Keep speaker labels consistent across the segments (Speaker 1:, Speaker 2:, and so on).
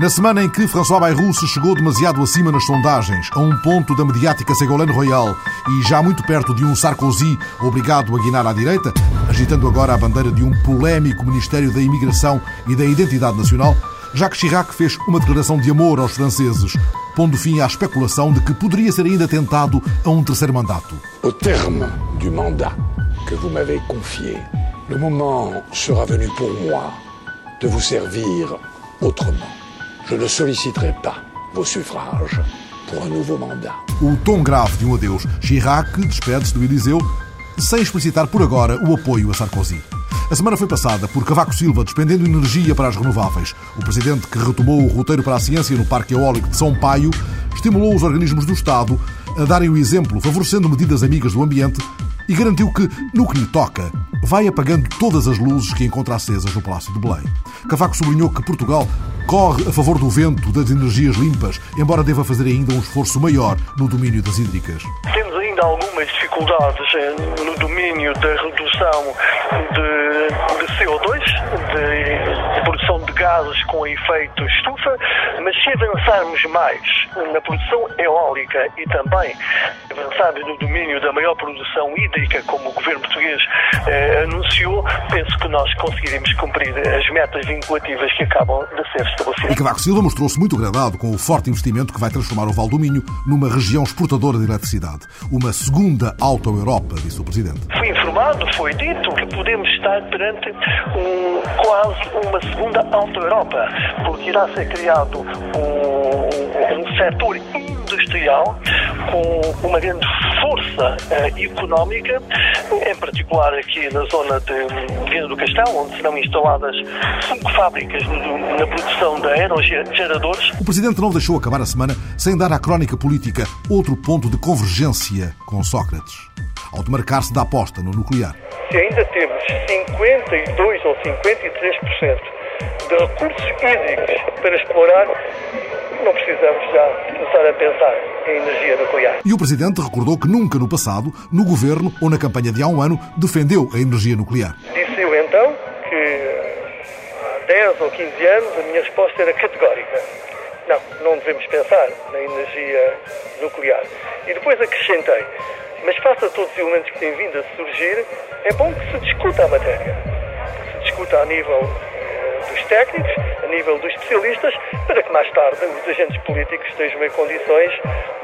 Speaker 1: Na semana em que François Bayrou se chegou demasiado acima nas sondagens, a um ponto da mediática Ségolène Royal e já muito perto de um Sarkozy obrigado a guinar à direita, agitando agora a bandeira de um polémico Ministério da Imigração e da Identidade Nacional, Jacques Chirac fez uma declaração de amor aos franceses, pondo fim à especulação de que poderia ser ainda tentado a um terceiro mandato.
Speaker 2: Au terme du mandat que vous m'avez confié, le moment sera venu pour moi de vous servir autrement. Je ne solliciterai pas vos suffrages pour un nouveau mandat.
Speaker 1: O tom grave de um adeus. Chirac despede-se do Eliseu sem explicitar por agora o apoio a Sarkozy. A semana foi passada por Cavaco Silva despendendo energia para as renováveis. O presidente que retomou o roteiro para a ciência no Parque Eólico de São Paio estimulou os organismos do Estado a darem o exemplo, favorecendo medidas amigas do ambiente e garantiu que, no que lhe toca, vai apagando todas as luzes que encontra acesas no Palácio de Belém. Cavaco sublinhou que Portugal corre a favor do vento, das energias limpas, embora deva fazer ainda um esforço maior no domínio das hídricas.
Speaker 3: Temos ainda algumas dificuldades eh, no domínio da redução de, de CO2, de, produção de gases com efeito estufa, mas se avançarmos mais na produção eólica e também avançarmos no domínio da maior produção hídrica, como o governo português eh, anunciou, penso que nós conseguiremos cumprir as metas vinculativas que acabam de ser estabelecidas.
Speaker 1: E Cavaco Silva mostrou-se muito agradado com o forte investimento que vai transformar o Val do Minho numa região exportadora de eletricidade. Uma segunda auto-Europa, disse o Presidente.
Speaker 3: Fui informado, foi dito que podemos estar perante um, quase uma segunda auto-Europa, porque irá ser criado um, um setor industrial com uma grande força uh, económica, em particular aqui na zona de Viana do Castelo, onde serão instaladas cinco fábricas na produção de aerogeradores.
Speaker 1: O Presidente não deixou acabar a semana sem dar à crónica política outro ponto de convergência com Sócrates, ao demarcar-se da aposta no nuclear.
Speaker 3: Se ainda temos 52 ou 53% de recursos hídricos para explorar, não precisamos já começar a pensar em energia nuclear.
Speaker 1: E o Presidente recordou que nunca no passado, no governo ou na campanha de há um ano, defendeu a energia nuclear.
Speaker 3: Disse eu então que há 10 ou 15 anos a minha resposta era categórica. Não, não devemos pensar na energia nuclear. E depois acrescentei, mas face a todos os elementos que têm vindo a surgir, é bom que se discuta a matéria. Que se discuta a nível técnicos, a nível dos especialistas, para que mais tarde os agentes políticos estejam em condições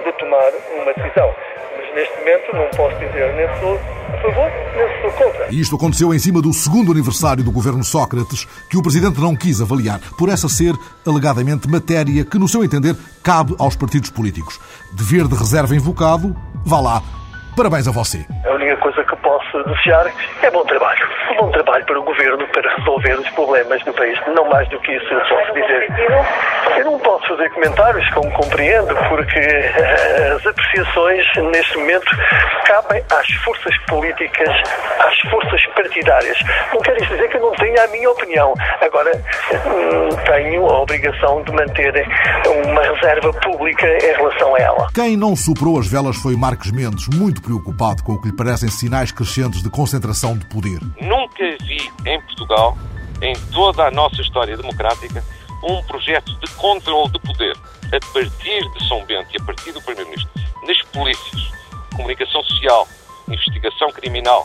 Speaker 3: de tomar uma decisão. Mas neste momento não posso dizer nem sou a favor, nem sou contra.
Speaker 1: E isto aconteceu em cima do segundo aniversário do governo Sócrates, que o Presidente não quis avaliar, por essa ser, alegadamente, matéria que, no seu entender, cabe aos partidos políticos. Dever de reserva invocado, vá lá. Parabéns a você.
Speaker 3: A única coisa que posso desejar é bom trabalho. Bom trabalho para o governo para resolver os problemas do país. Não mais do que isso eu posso dizer. Eu não posso fazer comentários, como compreendo, porque as apreciações neste momento cabem às forças políticas, às forças partidárias. Não quer isso dizer que eu não tenha a minha opinião. Agora, tenho a obrigação de manter uma reserva pública em relação a ela.
Speaker 1: Quem não superou as velas foi Marcos Mendes, muito preocupado com o que lhe parecem sinais crescentes de concentração de poder.
Speaker 4: Nunca vi em Portugal, em toda a nossa história democrática, um projeto de controle de poder a partir de São Bento e a partir do Primeiro-Ministro, nas polícias, comunicação social, investigação criminal,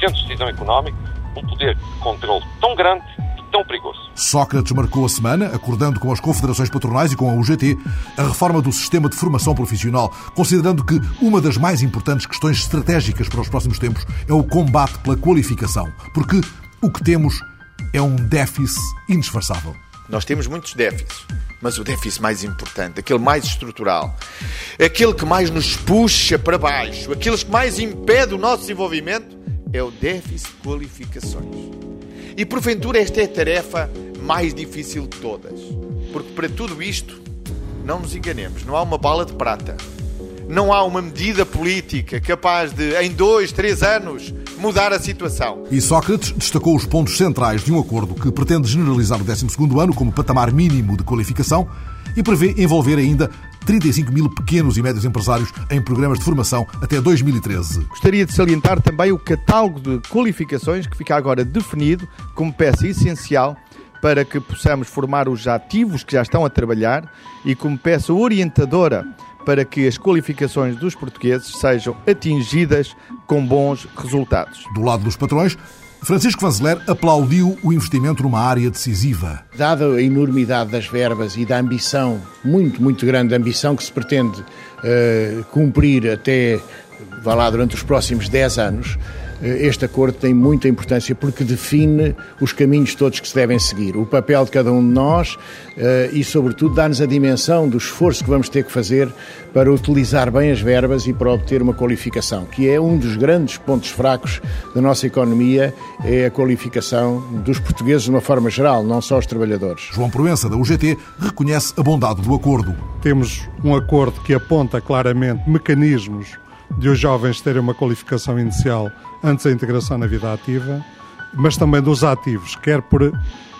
Speaker 4: centros de decisão económica, um poder de controle tão grande tão perigoso.
Speaker 1: Sócrates marcou a semana, acordando com as confederações patronais e com a UGT, a reforma do sistema de formação profissional, considerando que uma das mais importantes questões estratégicas para os próximos tempos é o combate pela qualificação, porque o que temos é um déficit indisfarçável.
Speaker 5: Nós temos muitos déficits, mas o déficit mais importante, aquele mais estrutural, aquele que mais nos puxa para baixo, aquele que mais impede o nosso desenvolvimento, é o déficit de qualificações.
Speaker 6: E porventura esta é a tarefa mais difícil de todas. Porque para tudo isto, não nos enganemos, não há uma bala de prata. Não há uma medida política capaz de, em dois, três anos, mudar a situação.
Speaker 1: E Sócrates destacou os pontos centrais de um acordo que pretende generalizar o 12º ano como patamar mínimo de qualificação e prevê envolver ainda 35 mil pequenos e médios empresários em programas de formação até 2013.
Speaker 7: Gostaria de salientar também o catálogo de qualificações que fica agora definido como peça essencial para que possamos formar os ativos que já estão a trabalhar e como peça orientadora para que as qualificações dos portugueses sejam atingidas com bons resultados.
Speaker 1: Do lado dos patrões, Francisco Vanzeler aplaudiu o investimento numa área decisiva.
Speaker 8: Dada a enormidade das verbas e da ambição, muito, muito grande ambição que se pretende uh, cumprir até, vá lá, durante os próximos 10 anos, este acordo tem muita importância porque define os caminhos todos que se devem seguir, o papel de cada um de nós eh, e, sobretudo, dá-nos a dimensão do esforço que vamos ter que fazer para utilizar bem as verbas e para obter uma qualificação, que é um dos grandes pontos fracos da nossa economia, é a qualificação dos portugueses de uma forma geral, não só os trabalhadores.
Speaker 1: João Proença, da UGT, reconhece a bondade do acordo.
Speaker 9: Temos um acordo que aponta claramente mecanismos de os jovens terem uma qualificação inicial antes da integração na vida ativa, mas também dos ativos, quer por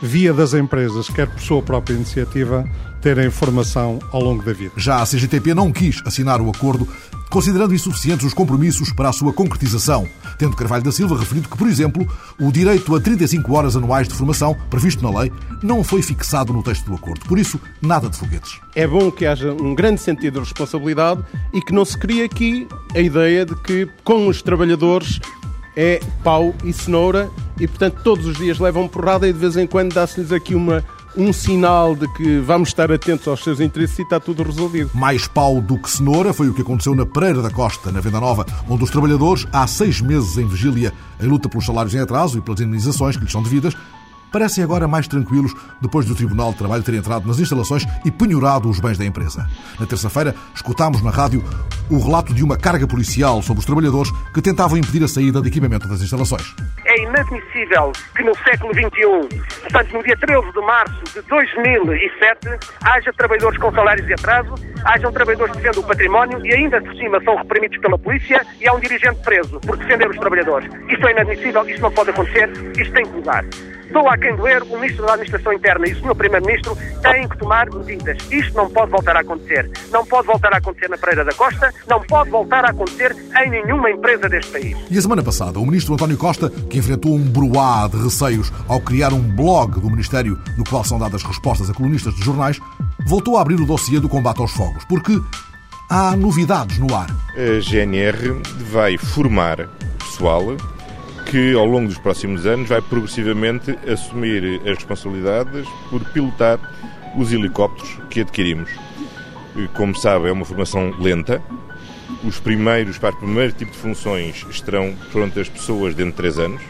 Speaker 9: via das empresas, quer por sua própria iniciativa, terem formação ao longo da vida.
Speaker 1: Já a CGTP não quis assinar o acordo, considerando insuficientes os compromissos para a sua concretização, tendo Carvalho da Silva referido que, por exemplo, o direito a 35 horas anuais de formação, previsto na lei, não foi fixado no texto do acordo. Por isso, nada de foguetes.
Speaker 10: É bom que haja um grande sentido de responsabilidade e que não se crie aqui a ideia de que, com os trabalhadores, é pau e cenoura e, portanto, todos os dias levam porrada e de vez em quando dá-se-lhes aqui uma, um sinal de que vamos estar atentos aos seus interesses e está tudo resolvido.
Speaker 1: Mais pau do que cenoura foi o que aconteceu na Pereira da Costa, na Venda Nova, onde os trabalhadores, há seis meses em vigília, em luta pelos salários em atraso e pelas indenizações que lhes são devidas, parecem agora mais tranquilos depois do Tribunal de Trabalho ter entrado nas instalações e penhorado os bens da empresa. Na terça-feira, escutámos na rádio o relato de uma carga policial sobre os trabalhadores que tentavam impedir a saída de equipamento das instalações.
Speaker 11: É inadmissível que no século XXI, portanto no dia 13 de março de 2007, haja trabalhadores com salários de atraso, hajam trabalhadores que defendem o património e ainda por cima são reprimidos pela polícia e há um dirigente preso por defender os trabalhadores. Isto é inadmissível, isto não pode acontecer, isto tem que mudar. Dou a quem doer, o Ministro da Administração Interna e o Sr. Primeiro-Ministro têm que tomar medidas. Isto não pode voltar a acontecer. Não pode voltar a acontecer na Pereira da Costa, não pode voltar a acontecer em nenhuma empresa deste país.
Speaker 1: E a semana passada, o Ministro António Costa, que enfrentou um bruá de receios ao criar um blog do Ministério no qual são dadas respostas a colunistas de jornais, voltou a abrir o dossiê do combate aos fogos, porque há novidades no ar.
Speaker 12: A GNR vai formar pessoal que ao longo dos próximos anos vai progressivamente assumir as responsabilidades por pilotar os helicópteros que adquirimos. Como sabe, é uma formação lenta. Os primeiros, para o primeiro tipo de funções, estarão prontas pessoas dentro de 3 anos.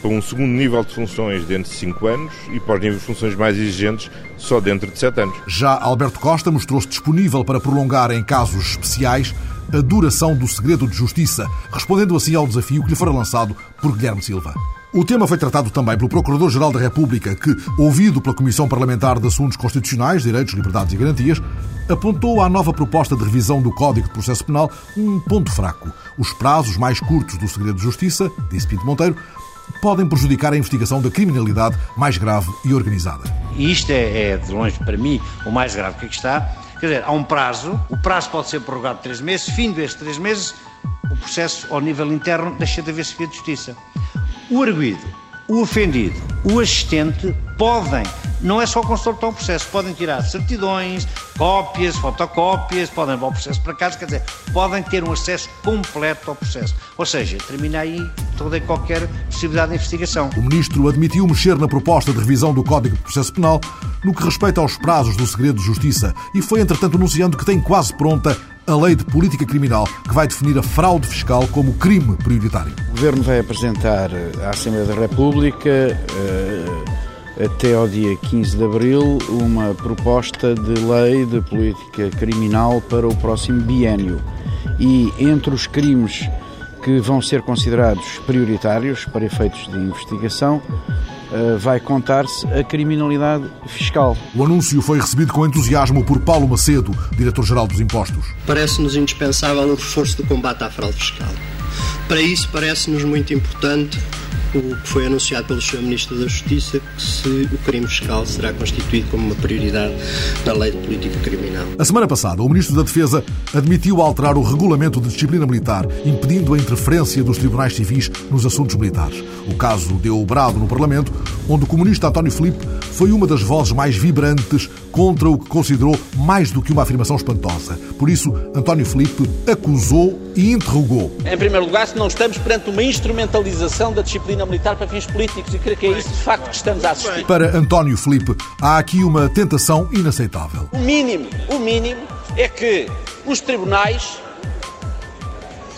Speaker 12: Para um segundo nível de funções dentro de 5 anos e para os níveis de funções mais exigentes só dentro de 7 anos.
Speaker 1: Já Alberto Costa mostrou-se disponível para prolongar em casos especiais a duração do segredo de justiça, respondendo assim ao desafio que lhe fora lançado por Guilherme Silva. O tema foi tratado também pelo Procurador-Geral da República, que, ouvido pela Comissão Parlamentar de Assuntos Constitucionais, Direitos, Liberdades e Garantias, apontou à nova proposta de revisão do Código de Processo Penal um ponto fraco. Os prazos mais curtos do segredo de justiça, disse Pinto Monteiro, podem prejudicar a investigação da criminalidade mais grave e organizada.
Speaker 13: Isto é, é de longe, para mim, o mais grave que aqui está, Quer dizer, há um prazo, o prazo pode ser prorrogado três meses, fim destes três meses, o processo ao nível interno deixa de haver segredo de justiça. O arguído, o ofendido, o assistente podem, não é só o consultor o processo, podem tirar certidões, cópias, fotocópias, podem levar o processo para casa, quer dizer, podem ter um acesso completo ao processo. Ou seja, termina aí toda e qualquer possibilidade de investigação.
Speaker 1: O Ministro admitiu mexer na proposta de revisão do Código de Processo Penal no que respeita aos prazos do segredo de justiça e foi, entretanto, anunciando que tem quase pronta a lei de política criminal que vai definir a fraude fiscal como crime prioritário.
Speaker 8: O Governo vai apresentar à Assembleia da República uh, até ao dia 15 de abril uma proposta de lei de política criminal para o próximo biênio. E entre os crimes que vão ser considerados prioritários para efeitos de investigação,
Speaker 14: uh, vai contar-se a criminalidade fiscal.
Speaker 1: O anúncio foi recebido com entusiasmo por Paulo Macedo, diretor-geral dos Impostos.
Speaker 15: Parece-nos indispensável o reforço do combate à fraude fiscal. Para isso, parece-nos muito importante o que foi anunciado pelo Sr. Ministro da Justiça, que se o crime fiscal será constituído como uma prioridade na lei de política criminal.
Speaker 1: A semana passada, o Ministro da Defesa admitiu alterar o regulamento de disciplina militar, impedindo a interferência dos tribunais civis nos assuntos militares. O caso deu brado no Parlamento, onde o comunista António Filipe foi uma das vozes mais vibrantes contra o que considerou mais do que uma afirmação espantosa. Por isso, António Filipe acusou e interrogou.
Speaker 16: Em primeiro lugar, se não estamos perante uma instrumentalização da disciplina militar para fins políticos, e creio que é isso de facto que estamos a assistir.
Speaker 1: Para António Filipe, há aqui uma tentação inaceitável.
Speaker 16: O mínimo, o mínimo é que os tribunais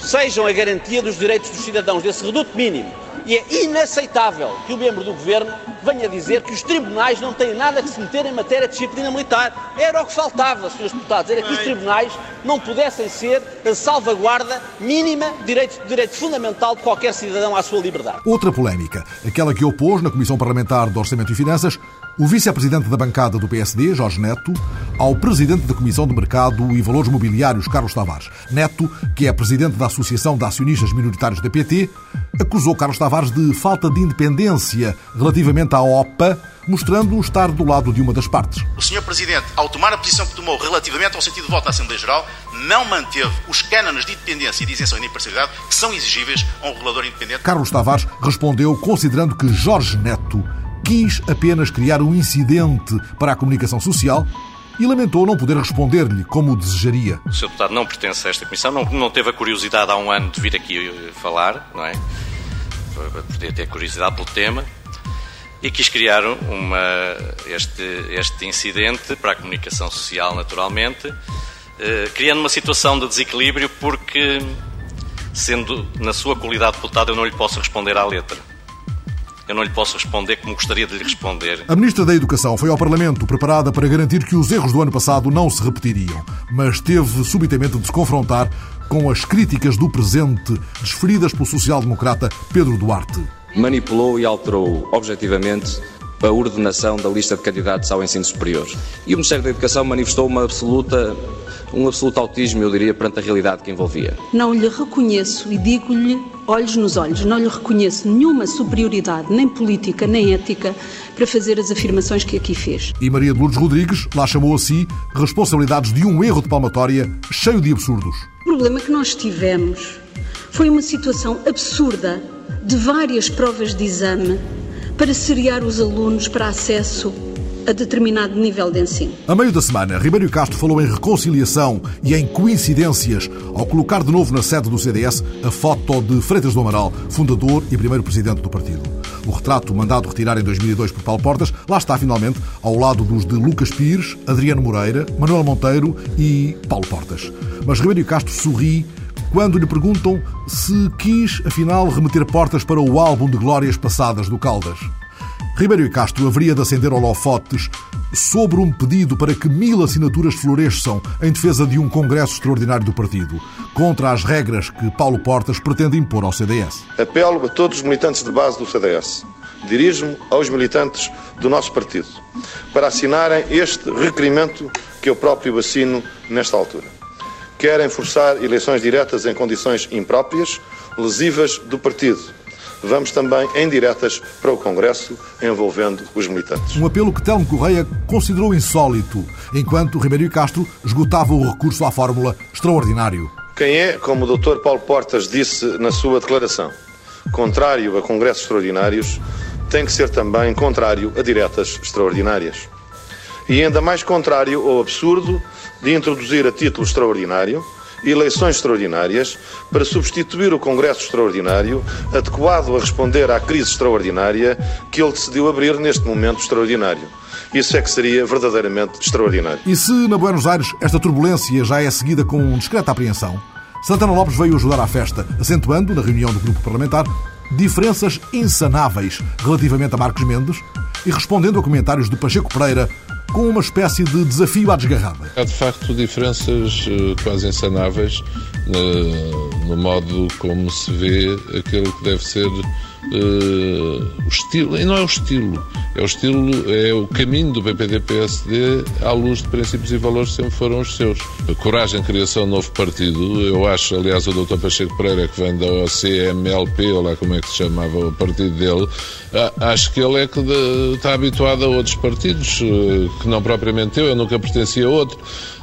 Speaker 16: sejam a garantia dos direitos dos cidadãos, desse reduto mínimo. E é inaceitável que o membro do governo venha dizer que os tribunais não têm nada que se meter em matéria de disciplina militar. Era o que faltava, senhores deputados, era que os tribunais não pudessem ser a salvaguarda mínima de direito, de direito fundamental de qualquer cidadão à sua liberdade.
Speaker 1: Outra polémica, aquela que opôs na Comissão Parlamentar de Orçamento e Finanças o vice-presidente da bancada do PSD, Jorge Neto, ao presidente da Comissão de Mercado e Valores Mobiliários, Carlos Tavares. Neto, que é presidente da Associação de Acionistas Minoritários da PT, acusou Carlos Tavares de falta de independência relativamente à OPA, mostrando estar do lado de uma das partes.
Speaker 17: O Sr. Presidente, ao tomar a posição que tomou relativamente ao sentido de voto da Assembleia Geral, não manteve os cânones de independência e de isenção e de imparcialidade que são exigíveis a um regulador independente.
Speaker 1: Carlos Tavares respondeu considerando que Jorge Neto quis apenas criar um incidente para a comunicação social e lamentou não poder responder-lhe como desejaria.
Speaker 18: O Sr. Deputado não pertence a esta comissão, não, não teve a curiosidade há um ano de vir aqui falar, não é? Podia ter curiosidade pelo tema e quis criar uma, este, este incidente para a comunicação social, naturalmente, eh, criando uma situação de desequilíbrio porque, sendo na sua qualidade de deputado, eu não lhe posso responder à letra eu não lhe posso responder como gostaria de lhe responder.
Speaker 1: A Ministra da Educação foi ao Parlamento preparada para garantir que os erros do ano passado não se repetiriam, mas teve subitamente de se confrontar com as críticas do presente desferidas pelo social-democrata Pedro Duarte.
Speaker 19: Manipulou e alterou objetivamente a ordenação da lista de candidatos ao ensino superior. E o Ministério da Educação manifestou uma absoluta um absoluto autismo, eu diria, perante a realidade que envolvia.
Speaker 20: Não lhe reconheço e digo-lhe, olhos nos olhos, não lhe reconheço nenhuma superioridade, nem política, nem ética, para fazer as afirmações que aqui fez.
Speaker 1: E Maria de Lourdes Rodrigues lá chamou a si responsabilidades de um erro de palmatória cheio de absurdos.
Speaker 20: O problema que nós tivemos foi uma situação absurda de várias provas de exame para seriar os alunos para acesso a determinado nível de ensino.
Speaker 1: A meio da semana, Ribeiro Castro falou em reconciliação e em coincidências ao colocar de novo na sede do CDS a foto de Freitas do Amaral, fundador e primeiro presidente do partido. O retrato, mandado retirar em 2002 por Paulo Portas, lá está finalmente ao lado dos de Lucas Pires, Adriano Moreira, Manuel Monteiro e Paulo Portas. Mas Ribeiro Castro sorri quando lhe perguntam se quis, afinal, remeter portas para o álbum de glórias passadas do Caldas. Ribeiro e Castro haveria de acender holofotes sobre um pedido para que mil assinaturas floresçam em defesa de um congresso extraordinário do partido, contra as regras que Paulo Portas pretende impor ao CDS.
Speaker 7: Apelo a todos os militantes de base do CDS. Dirijo-me aos militantes do nosso partido para assinarem este requerimento que eu próprio assino nesta altura. Querem forçar eleições diretas em condições impróprias, lesivas do partido vamos também em diretas para o Congresso, envolvendo os militantes.
Speaker 1: Um apelo que Telmo Correia considerou insólito, enquanto Ribeiro Castro esgotava o recurso à fórmula extraordinário.
Speaker 7: Quem é, como o Dr. Paulo Portas disse na sua declaração, contrário a congressos extraordinários, tem que ser também contrário a diretas extraordinárias. E ainda mais contrário ao absurdo de introduzir a título extraordinário eleições extraordinárias para substituir o Congresso Extraordinário, adequado a responder à crise extraordinária que ele decidiu abrir neste momento extraordinário. Isso é que seria verdadeiramente extraordinário.
Speaker 1: E se na Buenos Aires esta turbulência já é seguida com discreta apreensão, Santana Lopes veio ajudar à festa, acentuando, na reunião do grupo parlamentar, diferenças insanáveis relativamente a Marcos Mendes e respondendo a comentários de Pacheco Pereira com uma espécie de desafio à desgarrada.
Speaker 21: Há de facto diferenças eh, quase insanáveis no modo como se vê aquilo que deve ser uh, o estilo, e não é o estilo, é o estilo, é o caminho do PPD-PSD à luz de princípios e valores que sempre foram os seus. A coragem criação de novo partido, eu acho, aliás, o Dr. Pacheco Pereira, que vem da OCMLP, ou lá como é que se chamava o partido dele, acho que ele é que está habituado a outros partidos, uh, que não propriamente eu, eu nunca pertencia a outro.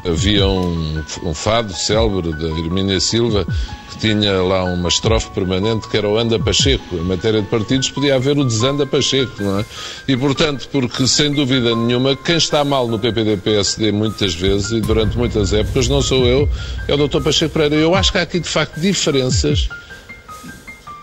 Speaker 21: Havia um, um fado célebre da Hermínia Silva que tinha lá uma estrofe permanente que era o Anda Pacheco. Em matéria de partidos podia haver o Desanda Pacheco, não é? E, portanto, porque sem dúvida nenhuma, quem está mal no PPD-PSD muitas vezes e durante muitas épocas não sou eu, é o Dr. Pacheco Pereira. Eu acho que há aqui, de facto, diferenças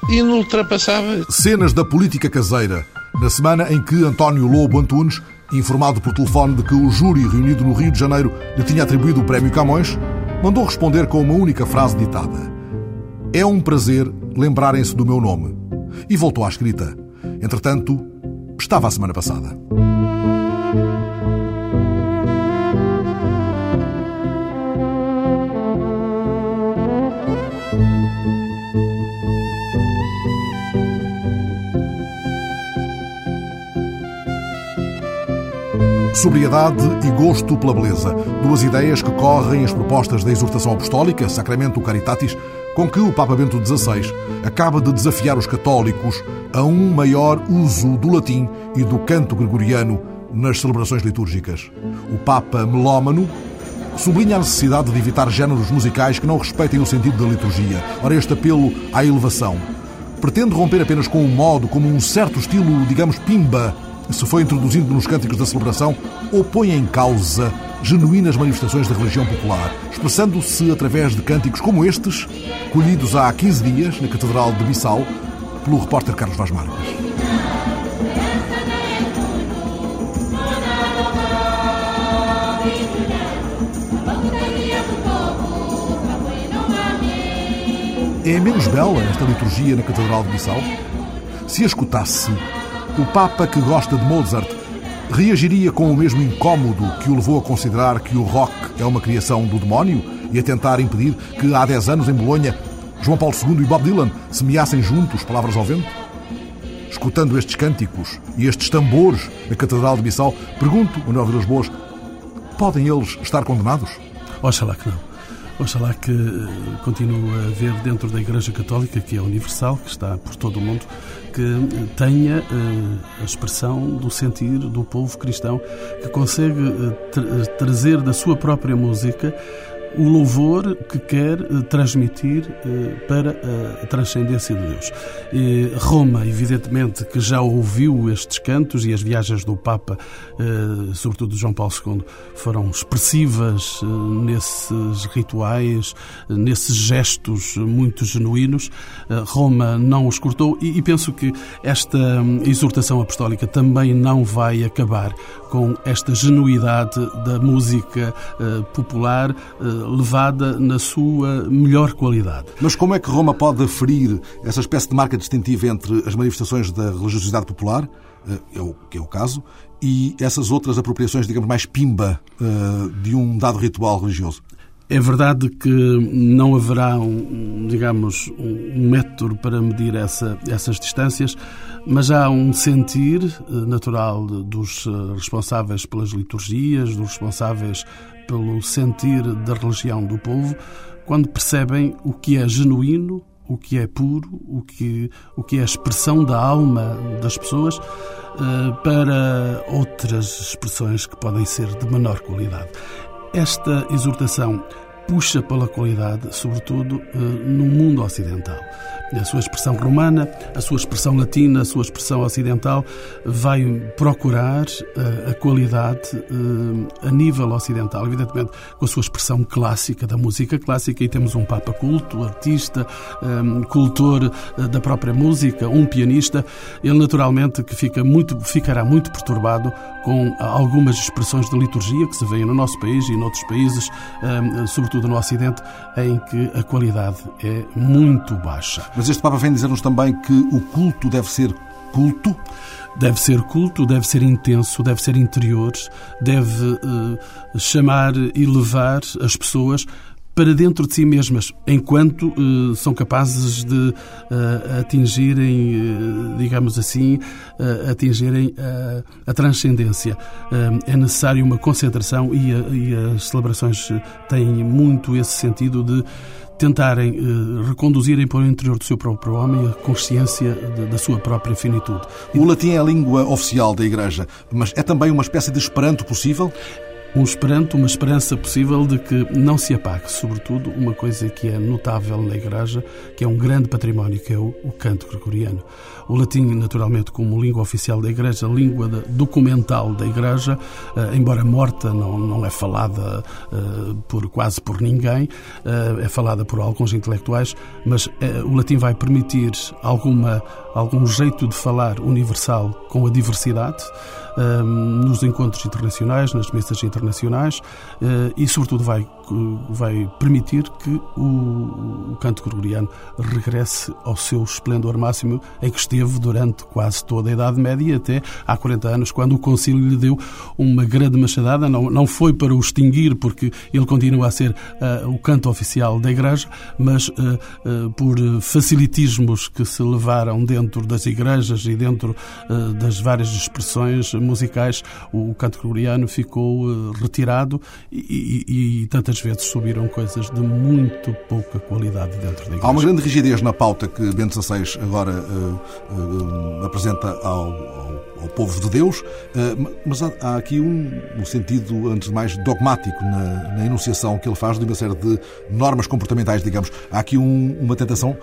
Speaker 21: inultrapassáveis.
Speaker 1: Cenas da política caseira. Na semana em que António Lobo Antunes informado por telefone de que o júri reunido no Rio de Janeiro lhe tinha atribuído o Prémio Camões, mandou responder com uma única frase ditada: É um prazer lembrarem-se do meu nome. E voltou à escrita. Entretanto, estava a semana passada. Sobriedade e gosto pela beleza. Duas ideias que correm as propostas da exortação apostólica, Sacramento Caritatis, com que o Papa Bento XVI acaba de desafiar os católicos a um maior uso do latim e do canto gregoriano nas celebrações litúrgicas. O Papa melómano sublinha a necessidade de evitar géneros musicais que não respeitem o sentido da liturgia. Ora, este apelo à elevação pretende romper apenas com o modo como um certo estilo, digamos, pimba, se foi introduzindo nos cânticos da celebração ou põe em causa genuínas manifestações da religião popular, expressando-se através de cânticos como estes, colhidos há 15 dias na Catedral de Bissau pelo repórter Carlos Vaz Marques. É menos bela esta liturgia na Catedral de Bissau? Se a escutasse, o Papa que gosta de Mozart reagiria com o mesmo incômodo que o levou a considerar que o rock é uma criação do demónio e a tentar impedir que há 10 anos em Bolonha João Paulo II e Bob Dylan semeassem juntos palavras ao vento? Escutando estes cânticos e estes tambores na Catedral de Bissau, pergunto, Manuel Vilas Boas, podem eles estar condenados?
Speaker 22: Oxalá que não. Oxalá que eh, continue a haver dentro da Igreja Católica, que é universal, que está por todo o mundo, que eh, tenha uh, a expressão do sentir do povo cristão, que consegue tra trazer da sua própria música o louvor que quer eh, transmitir eh, para a transcendência de Deus. Roma, evidentemente, que já ouviu estes cantos e as viagens do Papa, eh, sobretudo de João Paulo II, foram expressivas nesses rituais, nesses gestos muito genuínos. Roma não os cortou e penso que esta hum, exortação apostólica também não vai acabar com esta genuidade da música popular levada na sua melhor qualidade.
Speaker 1: Mas como é que Roma pode aferir essa espécie de marca distintiva entre as manifestações da religiosidade popular, eh, é que é o caso, e essas outras apropriações, digamos, mais pimba eh, de um dado ritual religioso?
Speaker 22: É verdade que não haverá, um, digamos, um método para medir essa, essas distâncias, mas há um sentir eh, natural dos responsáveis pelas liturgias, dos responsáveis pelo sentir da religião do povo, quando percebem o que é genuíno, o que é puro, o que, o que é a expressão da alma das pessoas, eh, para outras expressões que podem ser de menor qualidade. Esta exortação puxa pela qualidade, sobretudo eh, no mundo ocidental a sua expressão romana, a sua expressão latina, a sua expressão ocidental, vai procurar uh, a qualidade uh, a nível ocidental, evidentemente com a sua expressão clássica, da música clássica, e temos um Papa culto, artista, um, cultor da própria música, um pianista, ele naturalmente que fica muito, ficará muito perturbado com algumas expressões de liturgia que se veem no nosso país e em outros países, sobretudo no Ocidente, em que a qualidade é muito baixa.
Speaker 1: Mas este Papa vem dizer-nos também que o culto deve ser culto?
Speaker 22: Deve ser culto, deve ser intenso, deve ser interior, deve uh, chamar e levar as pessoas para dentro de si mesmas, enquanto uh, são capazes de uh, atingirem, uh, digamos assim, atingirem a transcendência. é necessário uma concentração e, a, e as celebrações têm muito esse sentido de tentarem eh, reconduzirem para o interior do seu próprio homem a consciência de, da sua própria finitude.
Speaker 1: O latim é a língua oficial da Igreja, mas é também uma espécie de esperanto possível?
Speaker 22: Um esperanto, uma esperança possível de que não se apague, sobretudo, uma coisa que é notável na Igreja, que é um grande património, que é o, o canto gregoriano. O latim, naturalmente, como língua oficial da Igreja, língua documental da Igreja, eh, embora morta, não, não é falada eh, por quase por ninguém, eh, é falada por alguns intelectuais, mas o latim vai permitir alguma, algum jeito de falar universal com a diversidade, nos encontros internacionais, nas mesas internacionais eh, e, sobretudo, vai, vai permitir que o, o canto gregoriano regresse ao seu esplendor máximo em que esteve durante quase toda a Idade Média, até há 40 anos, quando o Concílio lhe deu uma grande machadada. Não, não foi para o extinguir, porque ele continua a ser uh, o canto oficial da Igreja, mas uh, uh, por facilitismos que se levaram dentro das igrejas e dentro das várias expressões musicais, o canto gregoriano ficou retirado e, e, e, tantas vezes subiram coisas de muito pouca qualidade dentro da igreja.
Speaker 1: Há uma grande rigidez na pauta que Bento XVI agora uh, uh, apresenta ao, ao, ao, povo de Deus, mas há, há, aqui um, um, sentido, antes de mais, dogmático na, na, enunciação que ele faz de uma série de normas comportamentais, digamos. Há aqui um, uma tentação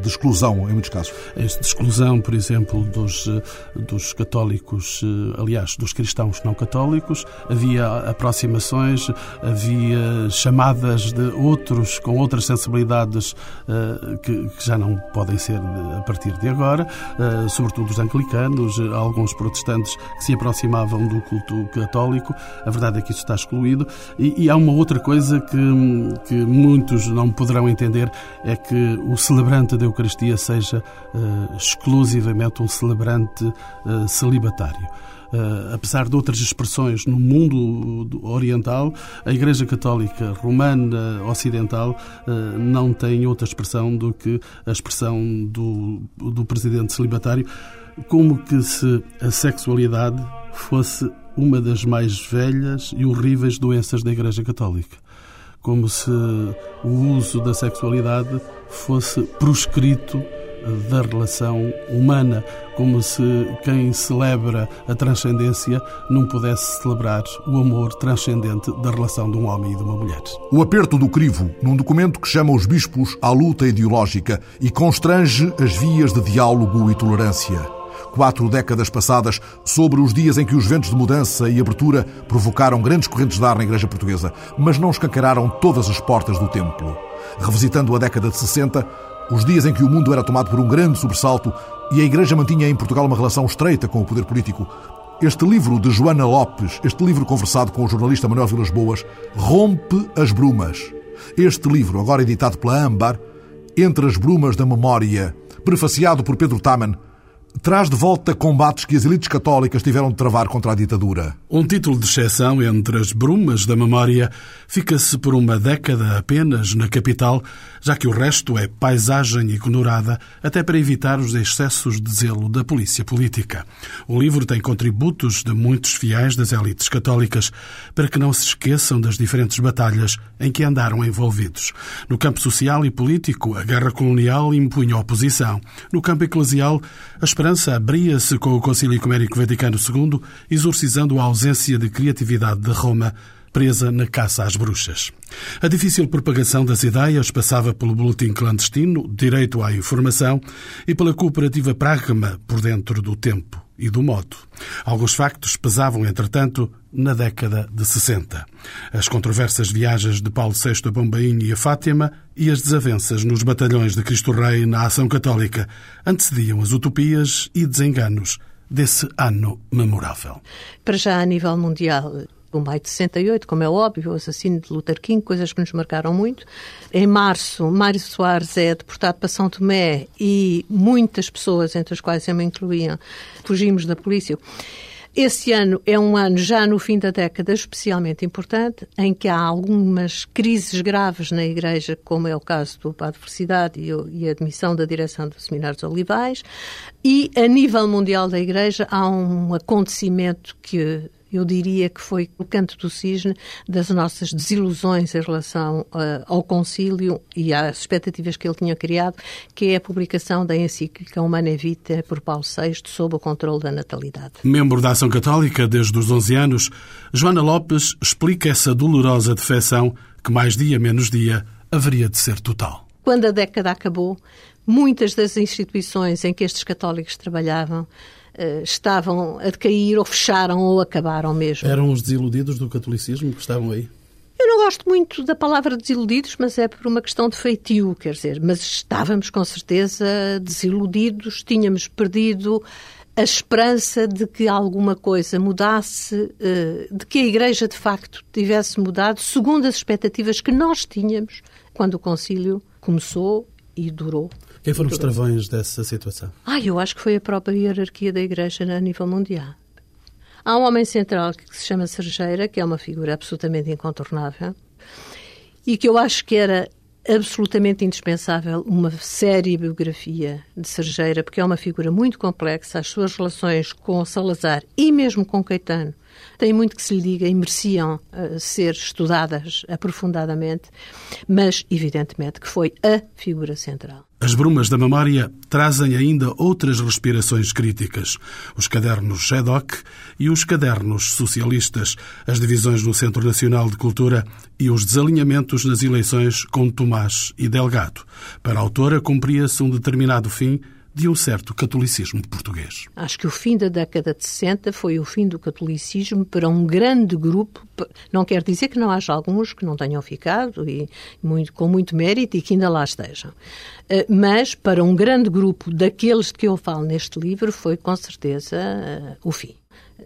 Speaker 1: de exclusão, em muitos casos.
Speaker 22: Este de exclusão, por exemplo, dos, dos católicos aliás, dos cristãos não católicos, havia aproximações, havia chamadas de outros com outras sensibilidades uh, que, que, já não podem ser a partir de agora, uh, sobretudo os anglicanos, alguns protestantes que se aproximavam do culto católico. A verdade é que isso está excluído. E, e há uma outra coisa que, que muitos não poderão entender: é que o celebrante da Eucaristia seja exclusivamente um celebrante celibatário. Uh, apesar de outras expressões no mundo oriental, a Igreja Católica Romana Ocidental uh, não tem outra expressão do que a expressão do, do presidente celibatário, como que se a sexualidade fosse uma das mais velhas e horríveis doenças da Igreja Católica. Como se o uso da sexualidade fosse proscrito da relação humana, como se quem celebra a transcendência não pudesse celebrar o amor transcendente da relação de um homem e de uma mulher.
Speaker 1: O aperto do crivo, num documento que chama os bispos à luta ideológica e constrange as vias de diálogo e tolerância. Quatro décadas passadas sobre os dias em que os ventos de mudança e abertura provocaram grandes correntes de ar na Igreja Portuguesa, mas não escancararam todas as portas do templo. Revisitando a década de 60, os dias em que o mundo era tomado por um grande sobressalto e a Igreja mantinha em Portugal uma relação estreita com o poder político, este livro de Joana Lopes, este livro conversado com o jornalista Manuel Vilas Boas, rompe as brumas. Este livro, agora editado pela Âmbar, Entre as Brumas da Memória, prefaciado por Pedro Taman, traz de volta combates que as elites católicas tiveram de travar contra a ditadura.
Speaker 22: Um título de exceção entre as brumas da memória fica-se por uma década apenas na capital, já que o resto é paisagem ignorada, até para evitar os excessos de zelo da polícia política. O livro tem contributos de muitos fiéis das elites católicas para que não se esqueçam das diferentes batalhas em que andaram envolvidos. No campo social e político, a guerra colonial impunha oposição. No campo eclesial, a esperança abria-se com o Concílio Ecuménico Vaticano II, exorcizando a ausência de criatividade de Roma presa na caça às bruxas. A difícil propagação das ideias passava pelo boletim clandestino, direito à informação, e pela cooperativa pragma por dentro do tempo e do modo. Alguns factos pesavam, entretanto, na década de 60. As controversas viagens de Paulo VI a Bombaim e a Fátima e as desavenças nos batalhões de Cristo Rei na ação católica antecediam as utopias e desenganos desse ano memorável.
Speaker 23: Para já, a nível mundial, o maio de 68, como é óbvio, o assassino de Luther King, coisas que nos marcaram muito. Em março, Mário Soares é deportado para São Tomé e muitas pessoas, entre as quais eu me incluía, fugimos da polícia. Esse ano é um ano, já no fim da década, especialmente importante, em que há algumas crises graves na Igreja, como é o caso do Padre Felicidade e a admissão da direção dos Olivais, e a nível mundial da Igreja há um acontecimento que eu diria que foi o canto do cisne das nossas desilusões em relação uh, ao concílio e às expectativas que ele tinha criado, que é a publicação da encíclica Humana Vitae por Paulo VI sob o controle da natalidade.
Speaker 22: Membro da Ação Católica desde os 11 anos, Joana Lopes explica essa dolorosa defecção que mais dia menos dia haveria de ser total.
Speaker 23: Quando a década acabou, muitas das instituições em que estes católicos trabalhavam estavam a decair ou fecharam ou acabaram mesmo.
Speaker 22: Eram os desiludidos do catolicismo que estavam aí?
Speaker 23: Eu não gosto muito da palavra desiludidos, mas é por uma questão de feitio, quer dizer, mas estávamos com certeza desiludidos, tínhamos perdido a esperança de que alguma coisa mudasse, eh, de que a Igreja de facto tivesse mudado, segundo as expectativas que nós tínhamos quando o concílio começou e durou.
Speaker 22: Quem foram os travões dessa situação?
Speaker 23: Ah, eu acho que foi a própria hierarquia da Igreja a nível mundial. Há um homem central que se chama Sergeira, que é uma figura absolutamente incontornável, e que eu acho que era absolutamente indispensável uma séria biografia de Sergeira, porque é uma figura muito complexa, as suas relações com Salazar e mesmo com Caetano têm muito que se lhe diga e mereciam uh, ser estudadas aprofundadamente, mas evidentemente que foi a figura central.
Speaker 22: As brumas da memória trazem ainda outras respirações críticas. Os cadernos Sheddock e os cadernos socialistas, as divisões no Centro Nacional de Cultura e os desalinhamentos nas eleições com Tomás e Delgado. Para a autora, cumpria-se um determinado fim de um certo catolicismo português.
Speaker 23: Acho que o fim da década de 60 foi o fim do catolicismo para um grande grupo. Não quer dizer que não haja alguns que não tenham ficado e muito, com muito mérito e que ainda lá estejam. Eh, mas para um grande grupo daqueles de que eu falo neste livro foi com certeza eh, o fim.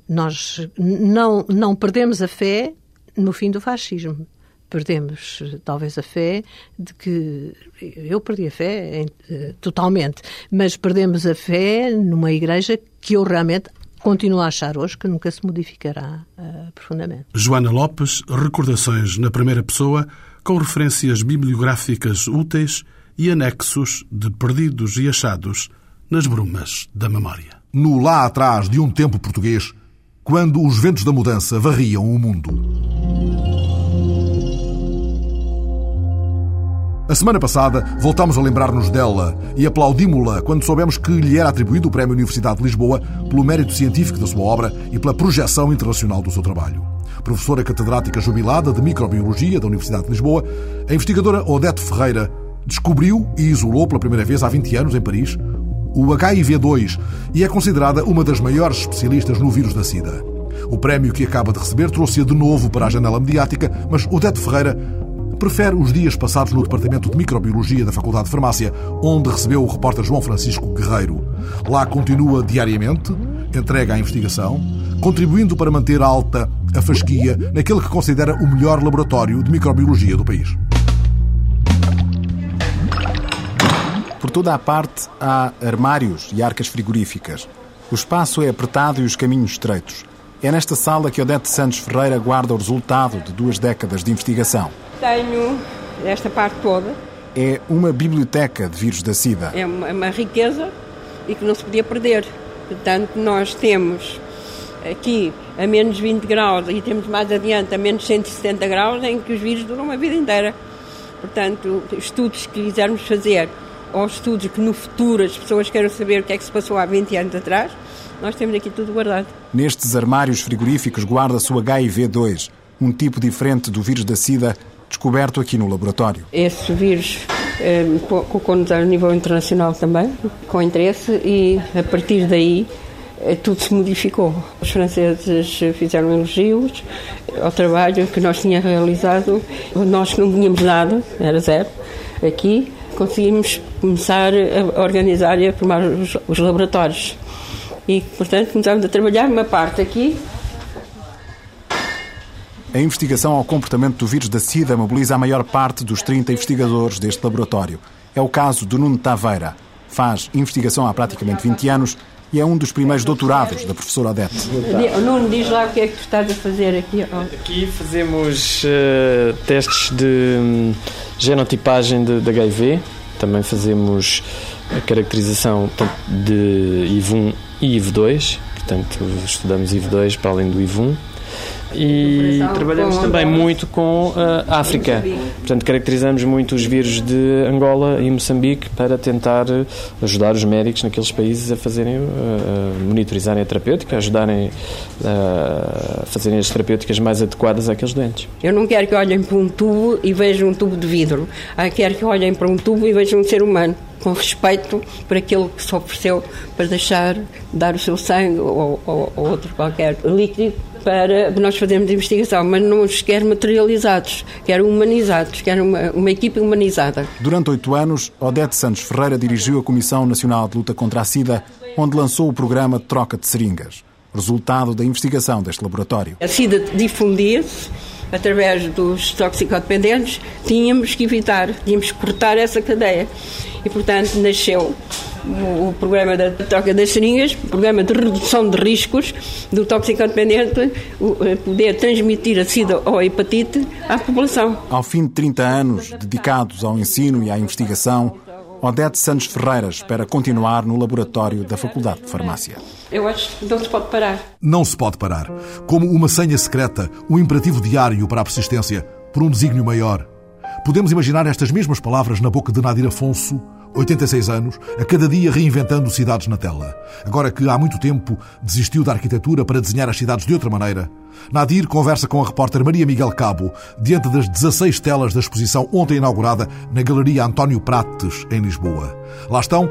Speaker 23: Nós não, não perdemos a fé no fim do fascismo perdemos talvez a fé de que eu perdi a fé eh, totalmente, mas perdemos a fé numa igreja que eu realmente continuo a achar hoje que nunca se modificará uh, profundamente.
Speaker 22: Joana Lopes, recordações na primeira pessoa com referências bibliográficas úteis e anexos de perdidos e achados nas brumas da memória.
Speaker 1: No lá atrás de um tempo português, quando os ventos da mudança varriam o mundo. A semana passada voltámos a lembrar-nos dela e aplaudimos-la quando soubemos que lhe era atribuído o Prémio Universidade de Lisboa pelo mérito científico da sua obra e pela projeção internacional do seu trabalho. Professora catedrática jubilada de Microbiologia da Universidade de Lisboa, a investigadora Odete Ferreira descobriu e isolou pela primeira vez há 20 anos em Paris o HIV-2 e é considerada uma das maiores especialistas no vírus da SIDA. O prémio que acaba de receber trouxe-a de novo para a janela mediática, mas Odete Ferreira prefere os dias passados no Departamento de Microbiologia da Faculdade de Farmácia, onde recebeu o repórter João Francisco Guerreiro. Lá continua diariamente, entrega à investigação, contribuindo para manter alta a fasquia naquele que considera o melhor laboratório de microbiologia do país.
Speaker 24: Por toda a parte há armários e arcas frigoríficas. O espaço é apertado e os caminhos estreitos. É nesta sala que Odete Santos Ferreira guarda o resultado de duas décadas de investigação.
Speaker 25: Tenho esta parte toda.
Speaker 24: É uma biblioteca de vírus da SIDA.
Speaker 25: É uma, uma riqueza e que não se podia perder. Portanto, nós temos aqui a menos 20 graus e temos mais adiante a menos 170 graus em que os vírus duram uma vida inteira. Portanto, estudos que quisermos fazer ou estudos que no futuro as pessoas queiram saber o que é que se passou há 20 anos atrás, nós temos aqui tudo guardado.
Speaker 24: Nestes armários frigoríficos guarda-se o HIV-2, um tipo diferente do vírus da SIDA descoberto aqui no laboratório.
Speaker 25: Esse vírus eh, colocou-nos a nível internacional também, com interesse, e a partir daí eh, tudo se modificou. Os franceses fizeram elogios ao trabalho que nós tínhamos realizado. Nós não tínhamos nada, era zero, aqui conseguimos começar a organizar e a formar os, os laboratórios. E, portanto, começámos a trabalhar uma parte aqui
Speaker 24: a investigação ao comportamento do vírus da SIDA mobiliza a maior parte dos 30 investigadores deste laboratório. É o caso do Nuno Taveira. Faz investigação há praticamente 20 anos e é um dos primeiros doutorados da professora Odete.
Speaker 25: Nuno, diz lá o que é que tu estás a fazer aqui.
Speaker 26: Aqui fazemos uh, testes de um, genotipagem de, de HIV, também fazemos a caracterização de IV1 e IV2, portanto estudamos IV2 para além do IV1 e trabalhamos também muito com a uh, África. Portanto, caracterizamos muito os vírus de Angola e Moçambique para tentar ajudar os médicos naqueles países a fazerem, a monitorizarem a terapêutica, a ajudarem a fazerem as terapêuticas mais adequadas àqueles doentes.
Speaker 25: Eu não quero que olhem para um tubo e vejam um tubo de vidro. Eu quero que olhem para um tubo e vejam um ser humano com respeito por aquilo que se ofereceu para deixar dar o seu sangue ou, ou, ou outro qualquer líquido para nós fazermos investigação, mas não os quer materializados, quer humanizados, quer uma, uma equipe humanizada.
Speaker 24: Durante oito anos, Odete Santos Ferreira dirigiu a Comissão Nacional de Luta contra a SIDA, onde lançou o programa de troca de seringas, resultado da investigação deste laboratório.
Speaker 25: A SIDA difundia-se através dos toxicodependentes, tínhamos que evitar, tínhamos que cortar essa cadeia. E, portanto, nasceu o, programa da troca das seringas, o programa de redução de riscos do toxicodependente, o, poder transmitir a SIDA ou a hepatite à população.
Speaker 24: Ao fim de 30 anos dedicados ao ensino e à investigação, Odete Santos Ferreira espera continuar no laboratório da Faculdade de Farmácia.
Speaker 25: Eu acho que não se pode parar.
Speaker 1: Não se pode parar. Como uma senha secreta, um imperativo diário para a persistência, por um desígnio maior. Podemos imaginar estas mesmas palavras na boca de Nadir Afonso, 86 anos, a cada dia reinventando cidades na tela. Agora que há muito tempo desistiu da arquitetura para desenhar as cidades de outra maneira, Nadir conversa com a repórter Maria Miguel Cabo diante das 16 telas da exposição ontem inaugurada na Galeria António Prates, em Lisboa. Lá estão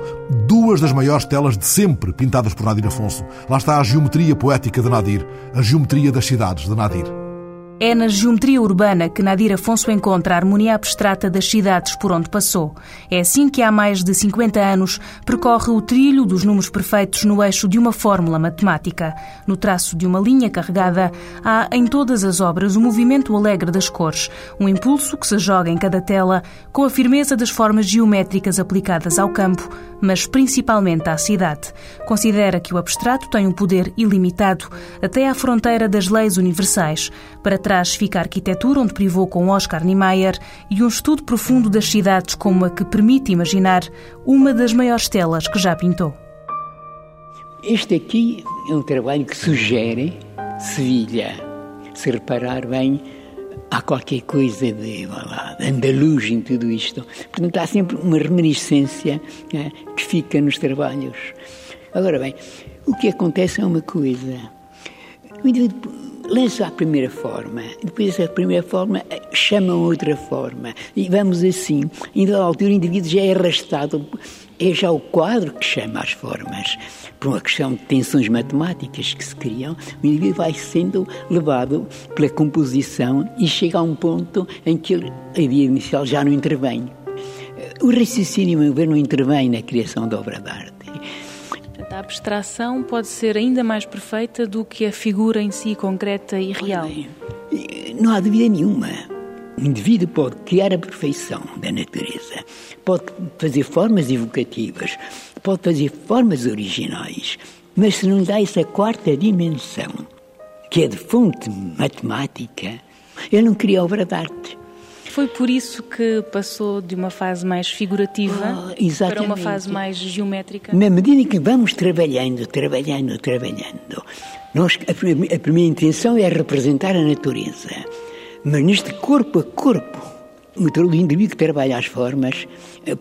Speaker 1: duas das maiores telas de sempre pintadas por Nadir Afonso. Lá está a geometria poética de Nadir, a geometria das cidades de Nadir.
Speaker 27: É na geometria urbana que Nadir Afonso encontra a harmonia abstrata das cidades por onde passou. É assim que há mais de 50 anos percorre o trilho dos números perfeitos no eixo de uma fórmula matemática. No traço de uma linha carregada, há em todas as obras o movimento alegre das cores, um impulso que se joga em cada tela com a firmeza das formas geométricas aplicadas ao campo, mas principalmente à cidade. Considera que o abstrato tem um poder ilimitado até à fronteira das leis universais. Para trás fica a arquitetura, onde privou com Oscar Niemeyer, e um estudo profundo das cidades como a que permite imaginar uma das maiores telas que já pintou.
Speaker 28: Este aqui é um trabalho que sugere Sevilha. Se reparar bem, há qualquer coisa de, lá, de andaluz em tudo isto. Portanto, há sempre uma reminiscência né, que fica nos trabalhos. Agora bem, o que acontece é uma coisa. O indivíduo lança a primeira forma, depois a primeira forma chama outra forma, e vamos assim. Ainda à altura o indivíduo já é arrastado, é já o quadro que chama as formas. Por uma questão de tensões matemáticas que se criam, o indivíduo vai sendo levado pela composição e chega a um ponto em que ele, a ideia inicial já não intervém. O raciocínio, meu ver, não intervém na criação da obra de arte.
Speaker 27: A abstração pode ser ainda mais perfeita do que a figura em si concreta e real.
Speaker 28: Não há dúvida nenhuma. O indivíduo pode criar a perfeição da natureza, pode fazer formas evocativas, pode fazer formas originais, mas se não dá essa quarta dimensão, que é de fonte matemática, ele não cria obra de arte.
Speaker 27: Foi por isso que passou de uma fase mais figurativa
Speaker 28: oh,
Speaker 27: para uma fase mais geométrica?
Speaker 28: Na medida que vamos trabalhando, trabalhando, trabalhando, nós, a, a primeira intenção é representar a natureza. Mas neste corpo a corpo, o indivíduo que trabalha as formas,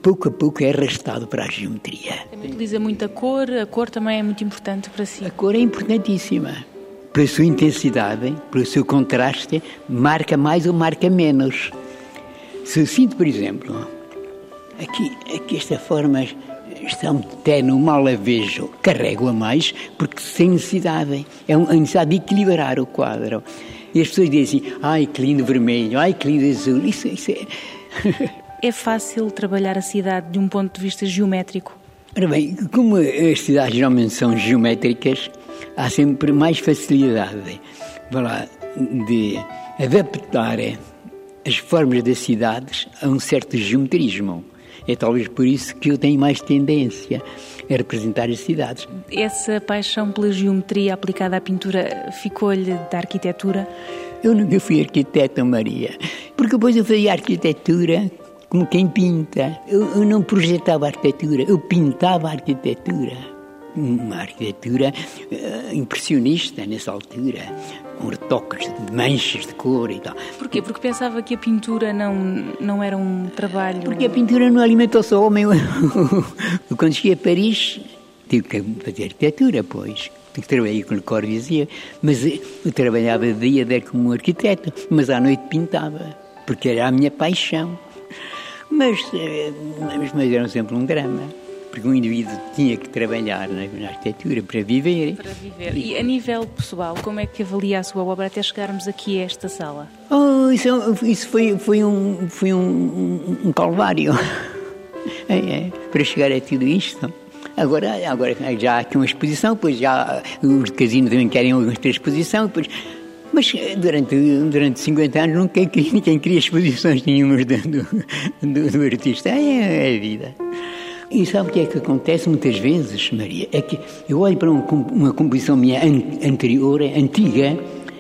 Speaker 28: pouco a pouco é arrastado para a geometria.
Speaker 27: Também utiliza muita cor, a cor também é muito importante para si.
Speaker 28: A cor é importantíssima. Pela sua intensidade, pelo seu contraste, marca mais ou marca menos. Se eu sinto, por exemplo, aqui, aqui esta forma está muito tenue, mal a vejo, carrego a mais, porque sem necessidade. É uma necessidade de equilibrar o quadro. E as pessoas dizem assim, ai que lindo vermelho, ai que lindo azul. Isso, isso é...
Speaker 27: é fácil trabalhar a cidade de um ponto de vista geométrico?
Speaker 28: Ora bem, como as cidades geralmente são geométricas, há sempre mais facilidade lá, de adaptar as formas das cidades a um certo geometrismo. É talvez por isso que eu tenho mais tendência a representar as cidades.
Speaker 27: Essa paixão pela geometria aplicada à pintura ficou-lhe da arquitetura?
Speaker 28: Eu nunca fui arquiteto, Maria, porque depois eu fazia arquitetura como quem pinta. Eu, eu não projetava arquitetura, eu pintava arquitetura uma arquitetura uh, impressionista nessa altura, com retoques de manchas de cor e tal.
Speaker 27: Porquê? Porque pensava que a pintura não, não era um trabalho...
Speaker 28: Porque a pintura não alimentou só o homem. Quando cheguei a Paris, tive que fazer arquitetura, pois. Trabalhei com Le Corbusier, mas eu trabalhava de dia como arquiteto, mas à noite pintava, porque era a minha paixão. Mas, eh, mas, mas era sempre um drama porque o indivíduo tinha que trabalhar na, arquitetura para viver.
Speaker 27: Para viver. E a nível pessoal, como é que avalia a sua obra até chegarmos aqui a esta sala?
Speaker 28: Oh, isso, isso foi, foi, um, foi um, um calvário é, é, para chegar a tudo isto. Agora, agora já há aqui uma exposição, pois já os casinos também querem outra exposição, mas durante, durante 50 anos nunca, ninguém queria exposições nenhumas do, do, do artista. É, é a vida. E sabe o que é que acontece muitas vezes, Maria? É que eu olho para uma composição minha anterior, antiga,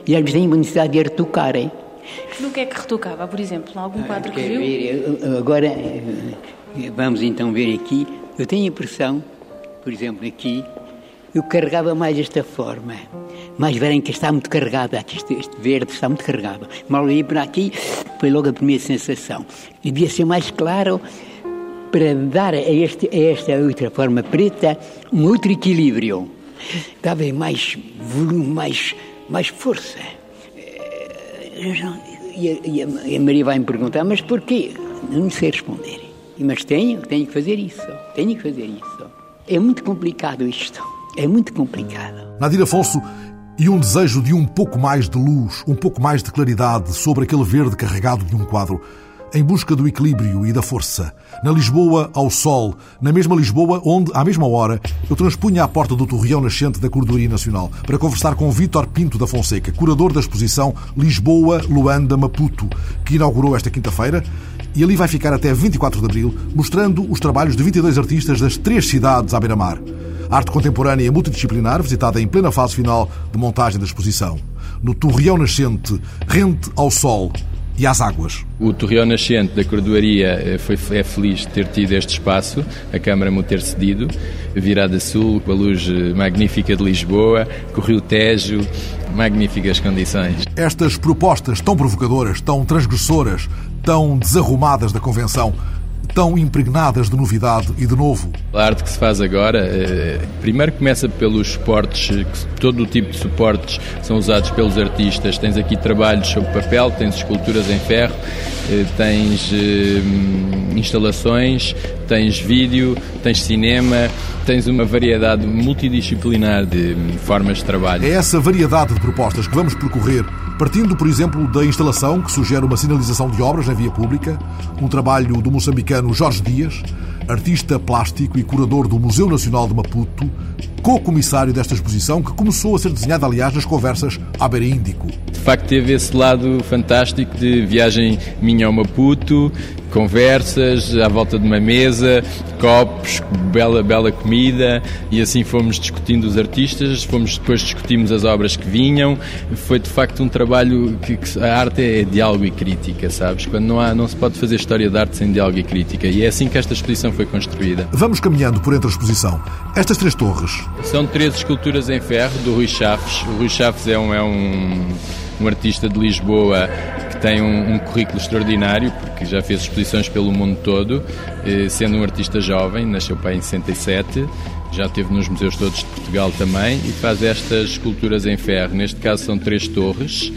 Speaker 28: e às vezes tenho uma necessidade de a retocarem.
Speaker 27: No que é que retocava, por exemplo? Em algum quadro que viu?
Speaker 28: Ver, agora, eh, vamos então ver aqui. Eu tenho a impressão, por exemplo, aqui, eu carregava mais esta forma. Mais branca, está muito carregada. Aqui este, este verde está muito carregado. Mal ia para aqui, foi logo a primeira sensação. Devia ser mais claro para dar a, este, a esta outra forma preta um outro equilíbrio. Dava mais volume, mais, mais força. Eh, e a, e, a, Maria vai me perguntar, mas porquê? Não sei responder. Mas tenho, tenho que fazer isso. Tenho que fazer isso. É muito complicado isto. É muito complicado.
Speaker 1: Nadir Afonso, e um desejo de um pouco mais de luz, um pouco mais de claridade sobre aquele verde carregado de um quadro em busca do equilíbrio e da força. Na Lisboa ao sol, na mesma Lisboa onde, à mesma hora, eu transpunha à porta do torreão nascente da Cordoaria Nacional para conversar com Vítor Pinto da Fonseca, curador da exposição Lisboa, Luanda, Maputo, que inaugurou esta quinta-feira e ali vai ficar até 24 de abril, mostrando os trabalhos de 22 artistas das três cidades à beira-mar. Arte contemporânea multidisciplinar, visitada em plena fase final de montagem da exposição. No Torreão Nascente, rente ao sol, e às águas.
Speaker 26: O Torreão Nascente da Cordoaria eh, foi, é feliz de ter tido este espaço, a Câmara me ter cedido, virada sul, com a luz eh, magnífica de Lisboa, com o Rio Tejo, magníficas condições.
Speaker 1: Estas propostas tão provocadoras, tão transgressoras, tão desarrumadas da Convenção, tão impregnadas de novidade e de novo.
Speaker 26: A arte que se faz agora, eh, primeiro começa pelos suportes, todo o tipo de suportes são usados pelos artistas. Tens aqui trabalhos sobre papel, tens esculturas em ferro, eh, tens eh, instalações, tens vídeo, tens cinema, tens uma variedade multidisciplinar de formas de trabalho.
Speaker 1: É essa variedade de propostas que vamos percorrer Partindo, por exemplo, da instalação que sugere uma sinalização de obras na via pública, um trabalho do moçambicano Jorge Dias, artista plástico e curador do Museu Nacional de Maputo, co-comissário desta exposição que começou a ser desenhada, aliás, nas conversas à beira Índico.
Speaker 26: De facto, teve esse lado fantástico de viagem minha ao Maputo, conversas à volta de uma mesa, copos, bela, bela comida e assim fomos discutindo os artistas, fomos depois discutimos as obras que vinham. Foi de facto um trabalho que, que a arte é diálogo e crítica, sabes? Quando não há, não se pode fazer história de arte sem diálogo e crítica e é assim que esta exposição foi construída.
Speaker 1: Vamos caminhando por entre a exposição. Estas três torres.
Speaker 26: São três esculturas em ferro do Rui Chaves. O Rui Chaves é um, é um um artista de Lisboa que tem um, um, currículo extraordinário, porque já fez exposições pelo mundo todo, eh, sendo um artista jovem, nasceu para em 67, já esteve nos museus todos de Portugal também e faz estas esculturas em ferro. Neste caso são três torres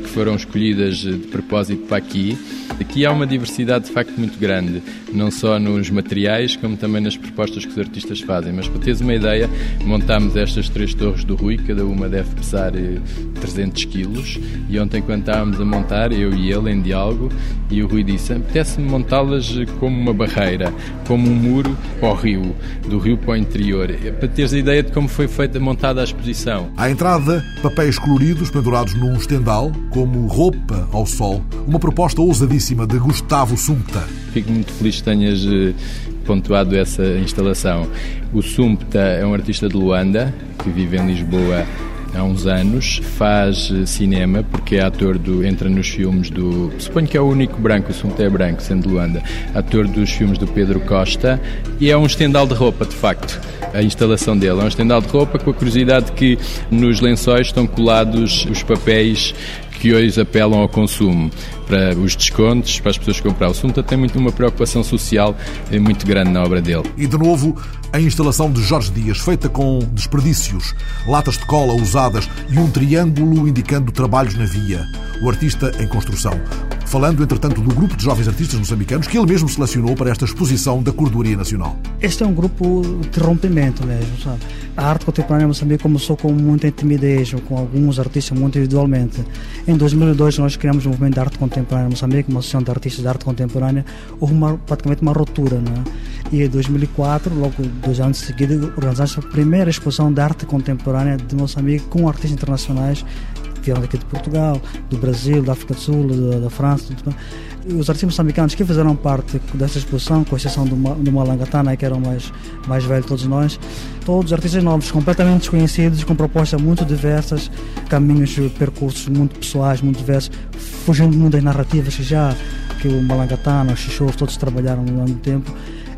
Speaker 26: que foram escolhidas de propósito para aqui Aqui há uma diversidade de facto muito grande, não só nos materiais, como também nas propostas que os artistas fazem. Mas para teres uma ideia, montámos estas três torres do Rui, cada uma deve pesar 300 eh, quilos. E ontem, quando estávamos a montar, eu e ele em diálogo, e o Rui disse: apetece-me montá-las como uma barreira, como um muro para o rio, do rio para o interior, é para teres a ideia de como foi feita, montada a exposição.
Speaker 1: À entrada, papéis coloridos pendurados num estendal, como roupa ao sol, uma proposta ousadíssima de Gustavo Sumpta.
Speaker 26: Fico muito feliz que tenhas eh, pontuado essa instalação. O Sumpta é um artista de Luanda, que vive em Lisboa há uns anos, faz eh, cinema porque é ator do entra nos filmes do suponho que é o único branco, o assunto é branco, sendo Luanda, ator dos filmes do Pedro Costa e é um estendal de roupa de facto. A instalação dele é um estendal de roupa com a curiosidade que nos lençóis estão colados os papéis que hoje apelam ao consumo, para os descontos, para as pessoas comprar. O Sumta tem muito uma preocupação social eh, muito grande na obra dele.
Speaker 1: E de novo, a instalação de Jorge Dias, feita com desperdícios, latas de cola usadas e um triângulo indicando trabalhos na via. O artista em construção. Falando, entretanto, do grupo de jovens artistas moçambicanos que ele mesmo selecionou para esta exposição da Cordoaria Nacional.
Speaker 29: Este é um grupo de rompimento mesmo, sabe? A arte contemporânea em Moçambique começou com muita timidez, com alguns artistas muito individualmente. Em 2002 nós criamos um movimento de arte contemporânea em Moçambique, uma associação de artistas de arte contemporânea, houve uma, praticamente uma ruptura, não é? E em 2004, logo dois anos seguidos, organizamos a primeira exposição de arte contemporânea de Moçambique com artistas internacionais vieram daqui de Portugal, do Brasil, da África do Sul, da, da França. Os artistas moçambicanos que fizeram parte dessa exposição, com exceção do, do Malangatana, que era o mais, mais velho de todos nós, todos artistas novos, completamente desconhecidos, com propostas muito diversas, caminhos, percursos muito pessoais, muito diversos, fugindo muito das narrativas que já que o Malangatana, o Xixô, todos trabalharam no longo tempo.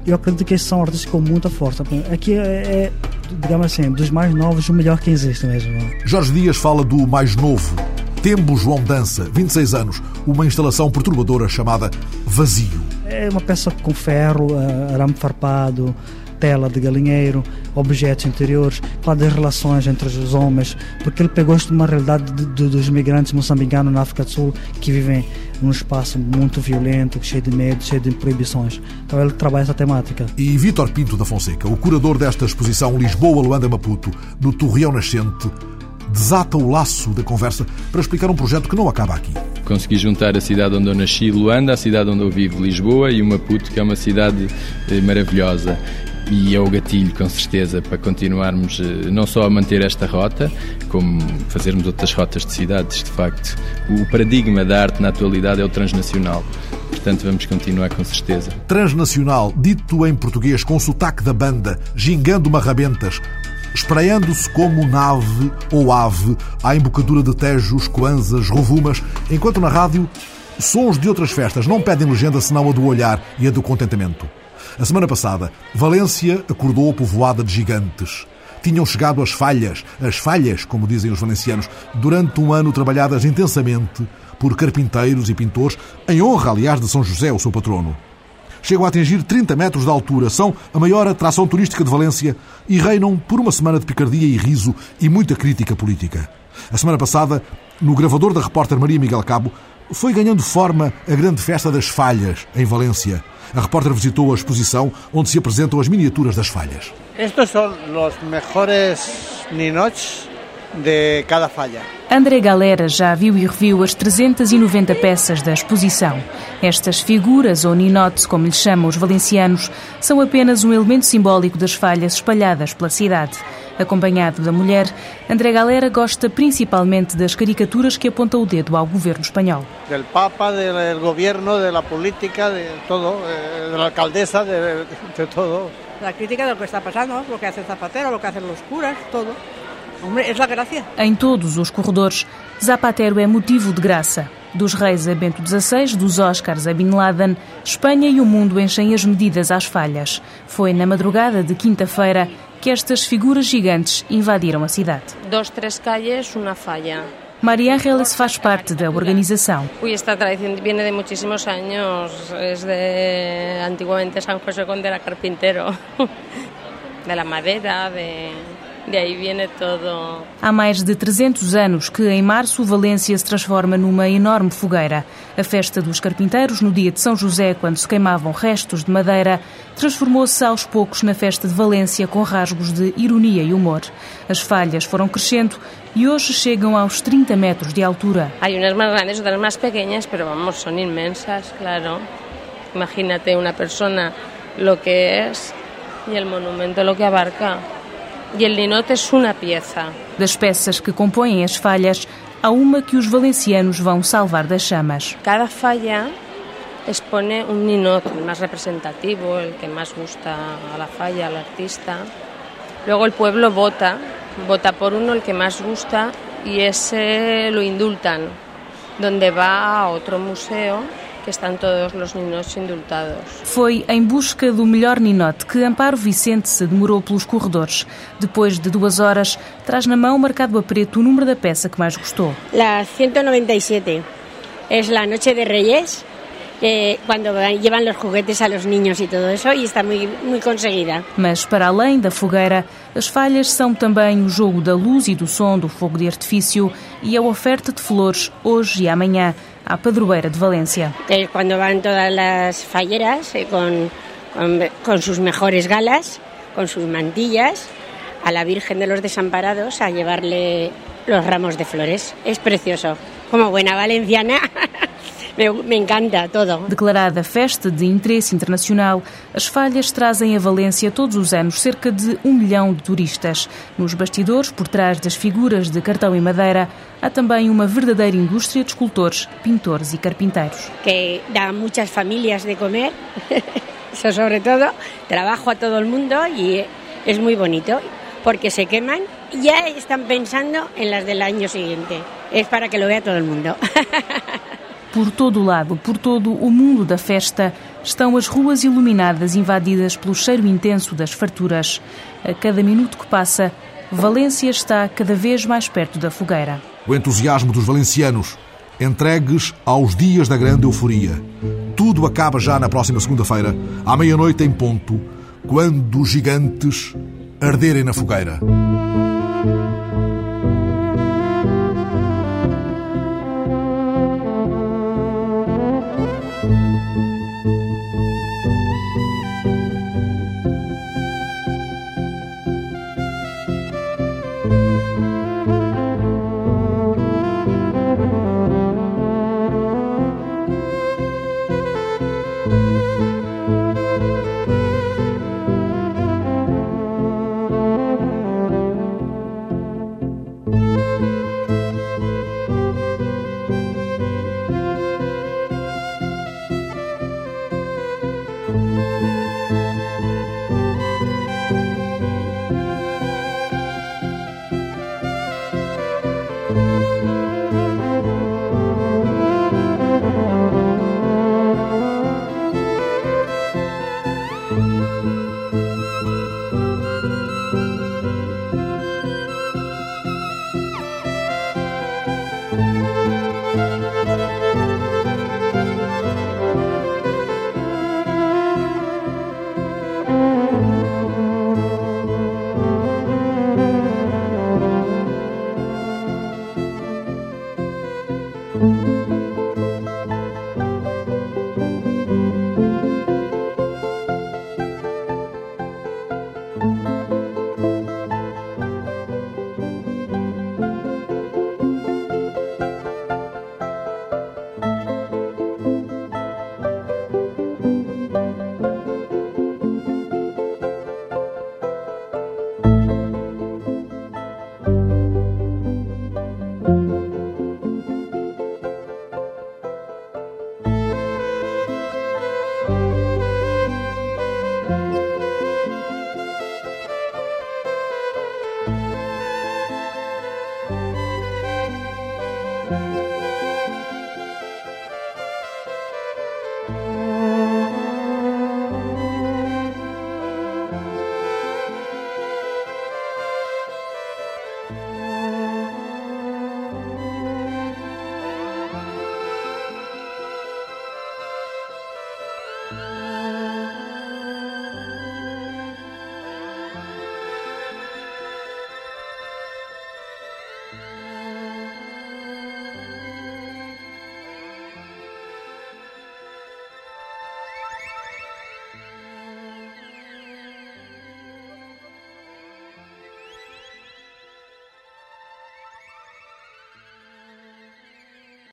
Speaker 29: Eu acredito que são artistas com muita força. Aqui é, é digamos assim, dos mais novos, o melhor que existe mesmo.
Speaker 1: Jorge Dias fala do mais novo. Tempo João Dança, 26 anos, uma instalação perturbadora chamada Vazio.
Speaker 29: É uma peça com ferro, eh, arame farpado, tela de galinheiro, objetos interiores, fala das relações entre os homens, porque ele pegou isto de uma realidade de, de, dos migrantes moçambicanos na África do Sul que vivem num espaço muito violento, cheio de medo, cheio de proibições. Então ele trabalha essa temática.
Speaker 1: E Vítor Pinto da Fonseca, o curador desta exposição Lisboa-Luanda-Maputo, no Torreão Nascente, desata o laço da conversa para explicar um projeto que não acaba aqui.
Speaker 26: Consegui juntar a cidade onde eu nasci, Luanda, a cidade onde eu vivo, Lisboa, e o Maputo, que é uma cidade eh, maravilhosa e é o gatilho, com certeza, para continuarmos eh, não só a manter esta rota, como fazermos outras rotas de cidades. De facto, o paradigma da arte na atualidade é o transnacional. Portanto, vamos continuar com certeza.
Speaker 1: Transnacional, dito em português com sotaque da banda, gingando marrabentas, espraiando-se como nave ou ave à embocadura de tejos, coanzas, rovumas, enquanto na rádio sons de outras festas não pedem legenda senão a do olhar e a do contentamento. A semana passada, Valência acordou povoada de gigantes. Tinham chegado as falhas, as falhas, como dizem os valencianos, durante um ano trabalhadas intensamente por carpinteiros e pintores, em honra, aliás, de São José, o seu patrono. Chegam a atingir 30 metros de altura, são a maior atração turística de Valência e reinam por uma semana de picardia e riso e muita crítica política. A semana passada, no gravador da repórter Maria Miguel Cabo, foi ganhando forma a grande festa das falhas, em Valência. A repórter visitou a exposição onde se apresentam as miniaturas das falhas.
Speaker 30: Estes são os melhores ninotes de cada falha.
Speaker 27: André Galera já viu e reviu as 390 peças da exposição. Estas figuras, ou ninotes, como lhes chamam os valencianos, são apenas um elemento simbólico das falhas espalhadas pela cidade. Acompanhado da mulher, André Galera gosta principalmente das caricaturas que apontam o dedo ao governo espanhol.
Speaker 30: Del Papa, do governo, da política, de todo, eh, da alcaldesa, de, de todo.
Speaker 11: La crítica do que está passando, lo que hace Zapatero, lo que hacen los curas, todo.
Speaker 27: Em todos os corredores, Zapatero é motivo de graça. Dos reis a Bento XVI, dos Oscars a Bin Laden, Espanha e o mundo enchem as medidas às falhas. Foi na madrugada de quinta-feira que estas figuras gigantes invadiram a cidade.
Speaker 31: Dos, três calles, uma falha.
Speaker 27: Maria Ángeles faz parte da organização.
Speaker 31: Esta tradición viene de muchísimos años. Es de antiguamente San José cuando era carpintero. De la madera, de de aí viene todo.
Speaker 27: Há mais de 300 anos que, em março, Valência se transforma numa enorme fogueira. A festa dos carpinteiros, no dia de São José, quando se queimavam restos de madeira, transformou-se aos poucos na festa de Valência com rasgos de ironia e humor. As falhas foram crescendo e hoje chegam aos 30 metros de altura.
Speaker 31: Há umas mais grandes, outras mais pequenas, mas vamos, são imensas, claro. Imagínate uma pessoa lo que é e o monumento lo que abarca.
Speaker 27: Das peças que compõem as falhas, há uma que os valencianos vão salvar das chamas.
Speaker 31: Cada falha expone un ninot, más representativo, el que más gusta a la falla, al artista. Luego el pueblo vota, vota por uno el que más gusta y ese lo indultan, donde va a otro museo que estão todos os ninotes indultados.
Speaker 27: Foi em busca do melhor ninote que Amparo Vicente se demorou pelos corredores. Depois de duas horas, traz na mão marcado a preto o número da peça que mais gostou.
Speaker 32: La 197. Es la Noche de Reyes eh, cuando llevan los juguetes a los niños y todo eso, y está muy, muy conseguida.
Speaker 27: Mas, para além da fogueira, as falhas são também o jogo da luz e do som do fogo de artifício e a oferta de flores hoje e amanhã à padroeira de Valência.
Speaker 32: Que quando van todas as falleras eh, con, con, con sus mejores galas, con sus mantillas, a la Virgen de los Desamparados a llevarle los ramos de flores. Es precioso. Como buena valenciana. Me encanta todo.
Speaker 27: Declarada festa de interesse internacional, as falhas trazem a Valência todos os anos cerca de um milhão de turistas. Nos bastidores, por trás das figuras de cartão e madeira, há também uma verdadeira indústria de escultores, pintores e carpinteiros.
Speaker 32: Que dá muitas famílias de comer, isso sobre todo, trabalho a todo o mundo e é muito bonito porque se queman y ya están pensando en las del año siguiente. Es para que lo vea todo el mundo.
Speaker 27: Por todo o lado, por todo o mundo da festa, estão as ruas iluminadas invadidas pelo cheiro intenso das farturas. A cada minuto que passa, Valência está cada vez mais perto da fogueira.
Speaker 1: O entusiasmo dos valencianos, entregues aos dias da grande euforia. Tudo acaba já na próxima segunda-feira, à meia-noite em ponto, quando os gigantes arderem na fogueira. Música